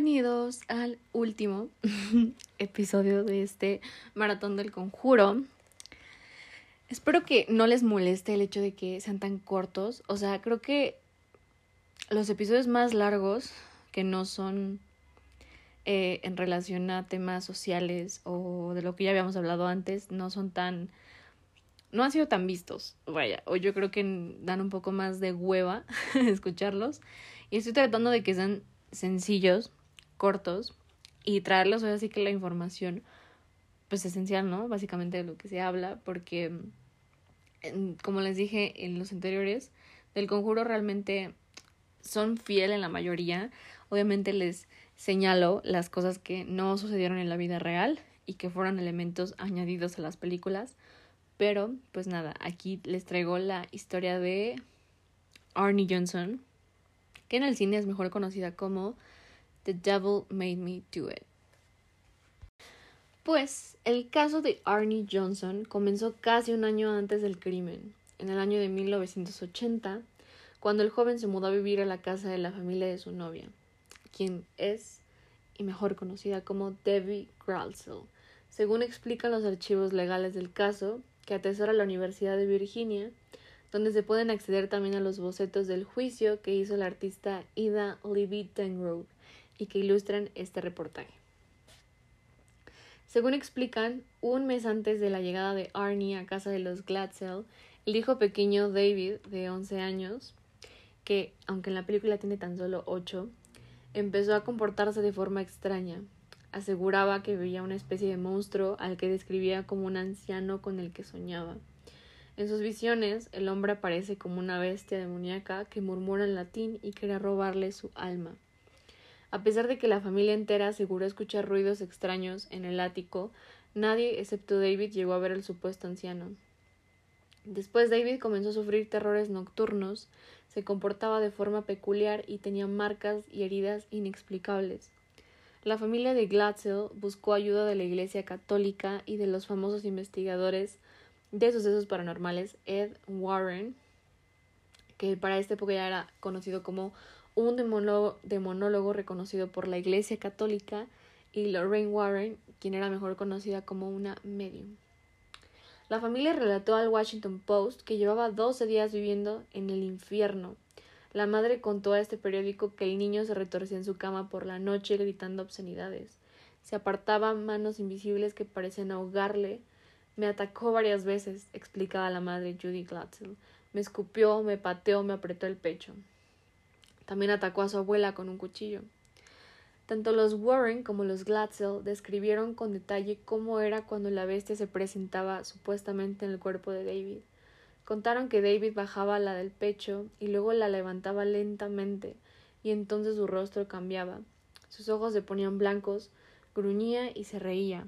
Bienvenidos al último episodio de este maratón del conjuro. Espero que no les moleste el hecho de que sean tan cortos. O sea, creo que los episodios más largos, que no son eh, en relación a temas sociales o de lo que ya habíamos hablado antes, no son tan... no han sido tan vistos, vaya, o yo creo que dan un poco más de hueva escucharlos. Y estoy tratando de que sean sencillos, cortos, y traerles hoy así que la información, pues esencial, ¿no? Básicamente de lo que se habla, porque, como les dije en los anteriores, del conjuro realmente son fiel en la mayoría. Obviamente les señalo las cosas que no sucedieron en la vida real y que fueron elementos añadidos a las películas. Pero, pues nada, aquí les traigo la historia de Arnie Johnson, que en el cine es mejor conocida como The Devil Made Me Do It. Pues el caso de Arnie Johnson comenzó casi un año antes del crimen, en el año de 1980, cuando el joven se mudó a vivir a la casa de la familia de su novia, quien es y mejor conocida como Debbie Gralsell, según explican los archivos legales del caso que atesora la Universidad de Virginia, donde se pueden acceder también a los bocetos del juicio que hizo la artista Ida Levy y que ilustran este reportaje. Según explican, un mes antes de la llegada de Arnie a casa de los Gladsell, el hijo pequeño David, de 11 años, que, aunque en la película tiene tan solo 8, empezó a comportarse de forma extraña. Aseguraba que veía una especie de monstruo al que describía como un anciano con el que soñaba. En sus visiones, el hombre aparece como una bestia demoníaca que murmura en latín y quiere robarle su alma. A pesar de que la familia entera aseguró escuchar ruidos extraños en el ático, nadie excepto David llegó a ver al supuesto anciano. Después David comenzó a sufrir terrores nocturnos, se comportaba de forma peculiar y tenía marcas y heridas inexplicables. La familia de Glatzel buscó ayuda de la Iglesia Católica y de los famosos investigadores de sucesos paranormales Ed Warren, que para esta época ya era conocido como un demonólogo, reconocido por la Iglesia Católica, y Lorraine Warren, quien era mejor conocida como una medium. La familia relató al Washington Post que llevaba 12 días viviendo en el infierno. La madre contó a este periódico que el niño se retorcía en su cama por la noche gritando obscenidades. Se apartaban manos invisibles que parecían ahogarle. Me atacó varias veces, explicaba la madre Judy Glatzel. Me escupió, me pateó, me apretó el pecho. También atacó a su abuela con un cuchillo. Tanto los Warren como los Glatzel describieron con detalle cómo era cuando la bestia se presentaba supuestamente en el cuerpo de David. Contaron que David bajaba la del pecho y luego la levantaba lentamente, y entonces su rostro cambiaba. Sus ojos se ponían blancos, gruñía y se reía.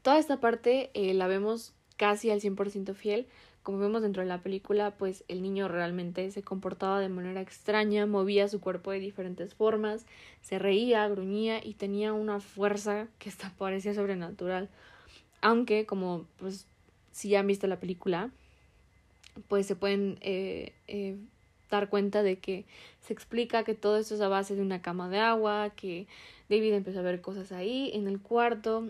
Toda esta parte eh, la vemos casi al 100% fiel, como vemos dentro de la película, pues el niño realmente se comportaba de manera extraña, movía su cuerpo de diferentes formas, se reía, gruñía y tenía una fuerza que hasta parecía sobrenatural. Aunque, como pues si han visto la película, pues se pueden eh, eh, dar cuenta de que se explica que todo esto es a base de una cama de agua, que David empezó a ver cosas ahí en el cuarto,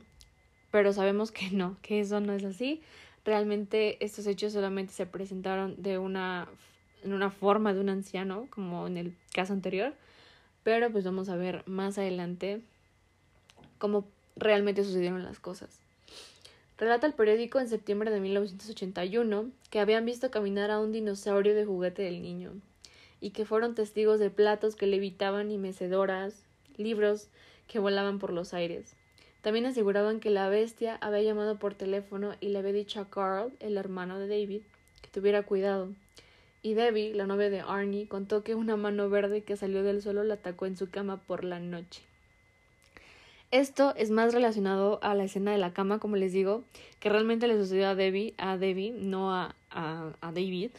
pero sabemos que no, que eso no es así. Realmente estos hechos solamente se presentaron de una en una forma de un anciano, como en el caso anterior, pero pues vamos a ver más adelante cómo realmente sucedieron las cosas. Relata el periódico en septiembre de 1981 que habían visto caminar a un dinosaurio de juguete del niño y que fueron testigos de platos que levitaban y mecedoras, libros que volaban por los aires. También aseguraban que la bestia había llamado por teléfono y le había dicho a Carl, el hermano de David, que tuviera cuidado. Y Debbie, la novia de Arnie, contó que una mano verde que salió del suelo la atacó en su cama por la noche. Esto es más relacionado a la escena de la cama, como les digo, que realmente le sucedió a Debbie, a Debbie, no a, a, a David.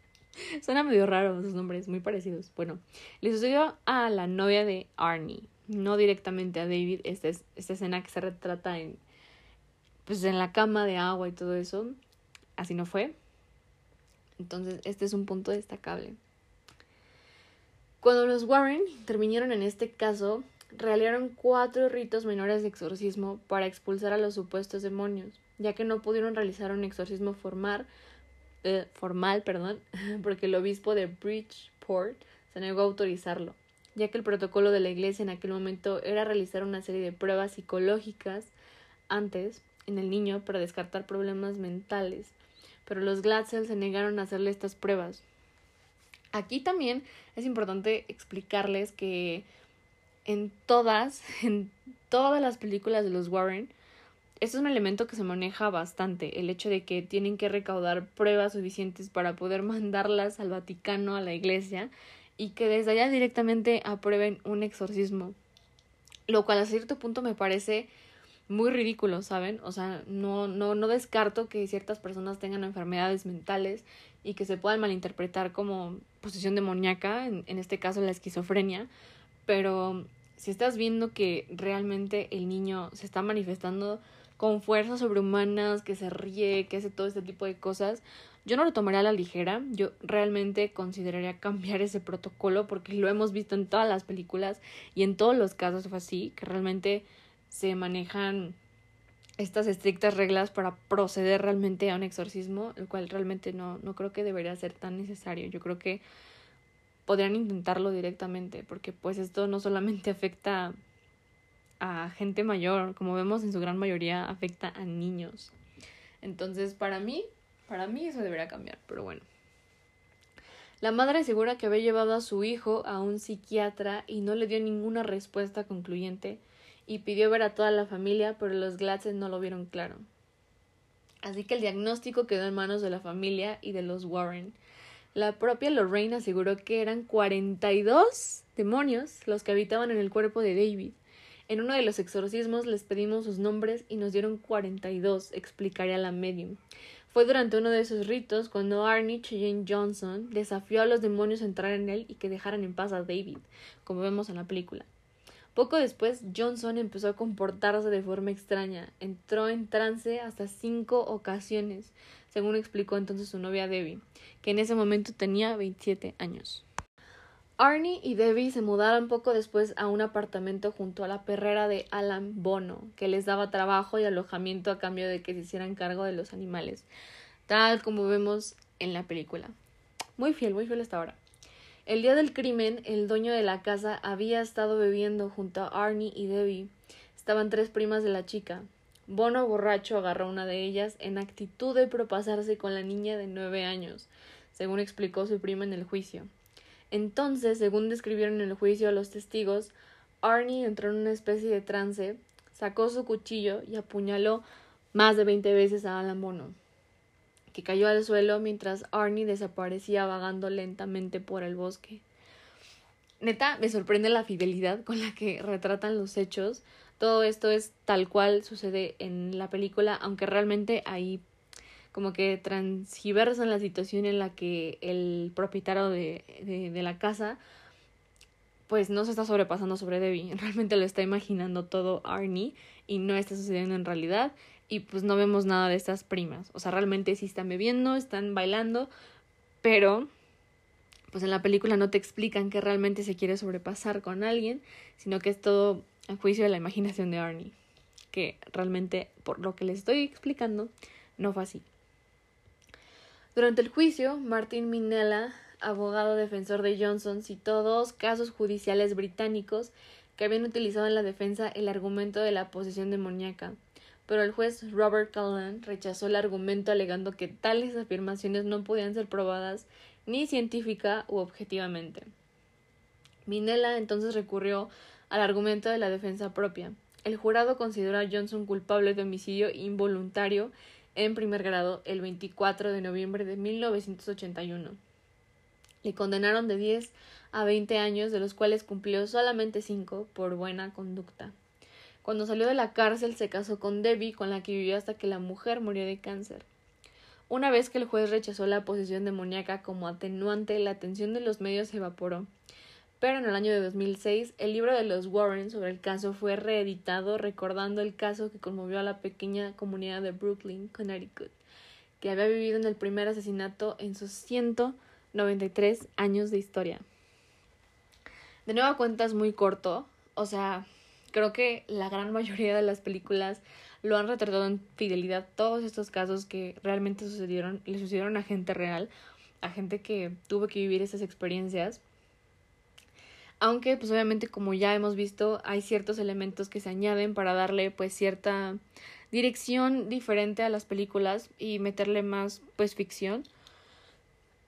Suena medio raro sus nombres, muy parecidos. Bueno, le sucedió a la novia de Arnie, no directamente a David, esta, esta escena que se retrata en, pues en la cama de agua y todo eso, así no fue. Entonces, este es un punto destacable. Cuando los Warren intervinieron en este caso, realizaron cuatro ritos menores de exorcismo para expulsar a los supuestos demonios, ya que no pudieron realizar un exorcismo formal, eh, formal perdón, porque el obispo de Bridgeport se negó a autorizarlo, ya que el protocolo de la iglesia en aquel momento era realizar una serie de pruebas psicológicas antes en el niño para descartar problemas mentales, pero los Glatzel se negaron a hacerle estas pruebas. Aquí también es importante explicarles que en todas, en todas las películas de los Warren, este es un elemento que se maneja bastante, el hecho de que tienen que recaudar pruebas suficientes para poder mandarlas al Vaticano, a la iglesia, y que desde allá directamente aprueben un exorcismo. Lo cual a cierto punto me parece muy ridículo, ¿saben? O sea, no, no, no descarto que ciertas personas tengan enfermedades mentales y que se puedan malinterpretar como posición demoníaca, en, en este caso la esquizofrenia, pero si estás viendo que realmente el niño se está manifestando con fuerzas sobrehumanas, que se ríe, que hace todo este tipo de cosas, yo no lo tomaría a la ligera. Yo realmente consideraría cambiar ese protocolo porque lo hemos visto en todas las películas y en todos los casos fue así, que realmente se manejan estas estrictas reglas para proceder realmente a un exorcismo, el cual realmente no, no creo que debería ser tan necesario. Yo creo que podrían intentarlo directamente, porque pues esto no solamente afecta a gente mayor, como vemos en su gran mayoría afecta a niños. Entonces, para mí, para mí eso debería cambiar, pero bueno. La madre asegura que había llevado a su hijo a un psiquiatra y no le dio ninguna respuesta concluyente y pidió ver a toda la familia, pero los Glatzes no lo vieron claro. Así que el diagnóstico quedó en manos de la familia y de los Warren, la propia Lorraine aseguró que eran 42 demonios los que habitaban en el cuerpo de David. En uno de los exorcismos les pedimos sus nombres y nos dieron 42, explicaría la medium. Fue durante uno de esos ritos cuando Arnie Cheyenne Johnson desafió a los demonios a entrar en él y que dejaran en paz a David, como vemos en la película. Poco después, Johnson empezó a comportarse de forma extraña. Entró en trance hasta cinco ocasiones, según explicó entonces su novia Debbie, que en ese momento tenía 27 años. Arnie y Debbie se mudaron poco después a un apartamento junto a la perrera de Alan Bono, que les daba trabajo y alojamiento a cambio de que se hicieran cargo de los animales, tal como vemos en la película. Muy fiel, muy fiel hasta ahora. El día del crimen, el dueño de la casa había estado bebiendo junto a Arnie y Debbie. Estaban tres primas de la chica, Bono borracho agarró a una de ellas en actitud de propasarse con la niña de nueve años, según explicó su prima en el juicio. Entonces, según describieron en el juicio a los testigos, Arnie entró en una especie de trance, sacó su cuchillo y apuñaló más de veinte veces a Alan Bono, que cayó al suelo mientras Arnie desaparecía vagando lentamente por el bosque. Neta, me sorprende la fidelidad con la que retratan los hechos, todo esto es tal cual sucede en la película, aunque realmente ahí como que transgiversan la situación en la que el propietario de, de, la casa pues no se está sobrepasando sobre Debbie, realmente lo está imaginando todo Arnie y no está sucediendo en realidad. Y pues no vemos nada de estas primas, o sea, realmente sí están bebiendo, están bailando, pero pues en la película no te explican que realmente se quiere sobrepasar con alguien, sino que es todo a juicio de la imaginación de Arnie, que realmente, por lo que les estoy explicando, no fue así. Durante el juicio, Martin Minella, abogado defensor de Johnson, citó dos casos judiciales británicos que habían utilizado en la defensa el argumento de la posesión demoníaca, pero el juez Robert Cullen rechazó el argumento alegando que tales afirmaciones no podían ser probadas ni científica u objetivamente. Minella entonces recurrió al argumento de la defensa propia. El jurado consideró a Johnson culpable de homicidio involuntario en primer grado el 24 de noviembre de 1981. Le condenaron de 10 a 20 años, de los cuales cumplió solamente 5 por buena conducta. Cuando salió de la cárcel se casó con Debbie, con la que vivió hasta que la mujer murió de cáncer. Una vez que el juez rechazó la posesión demoníaca como atenuante, la atención de los medios se evaporó pero en el año de 2006 el libro de los Warren sobre el caso fue reeditado recordando el caso que conmovió a la pequeña comunidad de Brooklyn, Connecticut, que había vivido en el primer asesinato en sus 193 años de historia. de nueva cuenta es muy corto. O sea, creo que la gran mayoría de las películas lo han retratado en fidelidad todos estos casos que realmente sucedieron, le sucedieron a gente real, a gente que tuvo que vivir esas experiencias. Aunque, pues obviamente, como ya hemos visto, hay ciertos elementos que se añaden para darle, pues, cierta dirección diferente a las películas y meterle más, pues, ficción.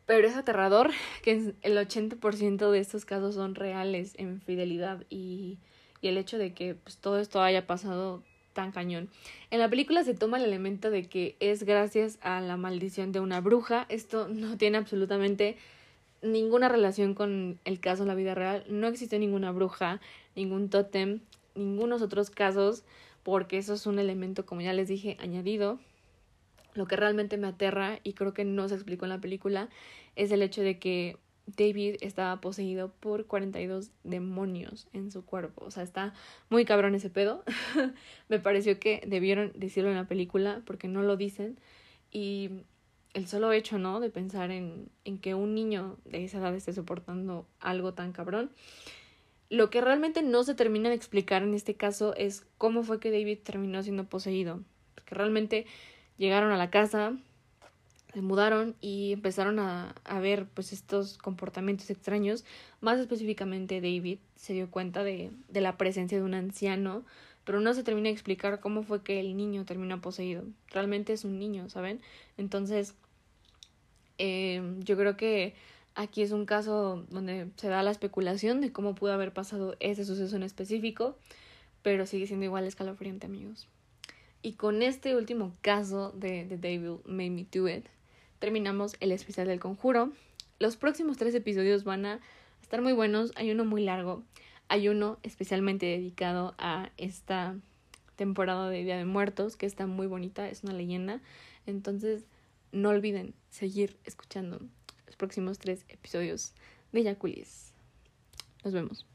Pero es aterrador que el 80% de estos casos son reales en fidelidad y, el hecho de que pues, todo esto haya pasado tan cañón. En la película se toma el elemento de que es gracias a la maldición de una bruja. Esto no tiene absolutamente ninguna relación con el caso en la vida real. No existe ninguna bruja, ningún tótem, ningunos otros casos, porque eso es un elemento, como ya les dije, añadido. Lo que realmente me aterra, y creo que no se explicó en la película, es el hecho de que David estaba poseído por 42 demonios en su cuerpo. O sea, está muy cabrón ese pedo. me pareció que debieron decirlo en la película porque no lo dicen. Y el solo hecho, ¿no? De pensar en, en que un niño de esa edad esté soportando algo tan cabrón. Lo que realmente no se termina de explicar en este caso es cómo fue que David terminó siendo poseído. Porque realmente llegaron a la casa, se mudaron y empezaron a, a, ver pues estos comportamientos extraños. Más específicamente David se dio cuenta de, de la presencia de un anciano, pero no se termina de explicar cómo fue que el niño terminó poseído. Realmente es un niño, ¿saben? Entonces, eh, yo creo que aquí es un caso donde se da la especulación de cómo pudo haber pasado ese suceso en específico, pero sigue siendo igual escalofriante, amigos. Y con este último caso de The Devil Made Me Do It, terminamos el especial del conjuro. Los próximos tres episodios van a estar muy buenos. Hay uno muy largo. Hay uno especialmente dedicado a esta temporada de Día de Muertos, que está muy bonita, es una leyenda. Entonces, no olviden seguir escuchando los próximos tres episodios de Yakulis. Nos vemos.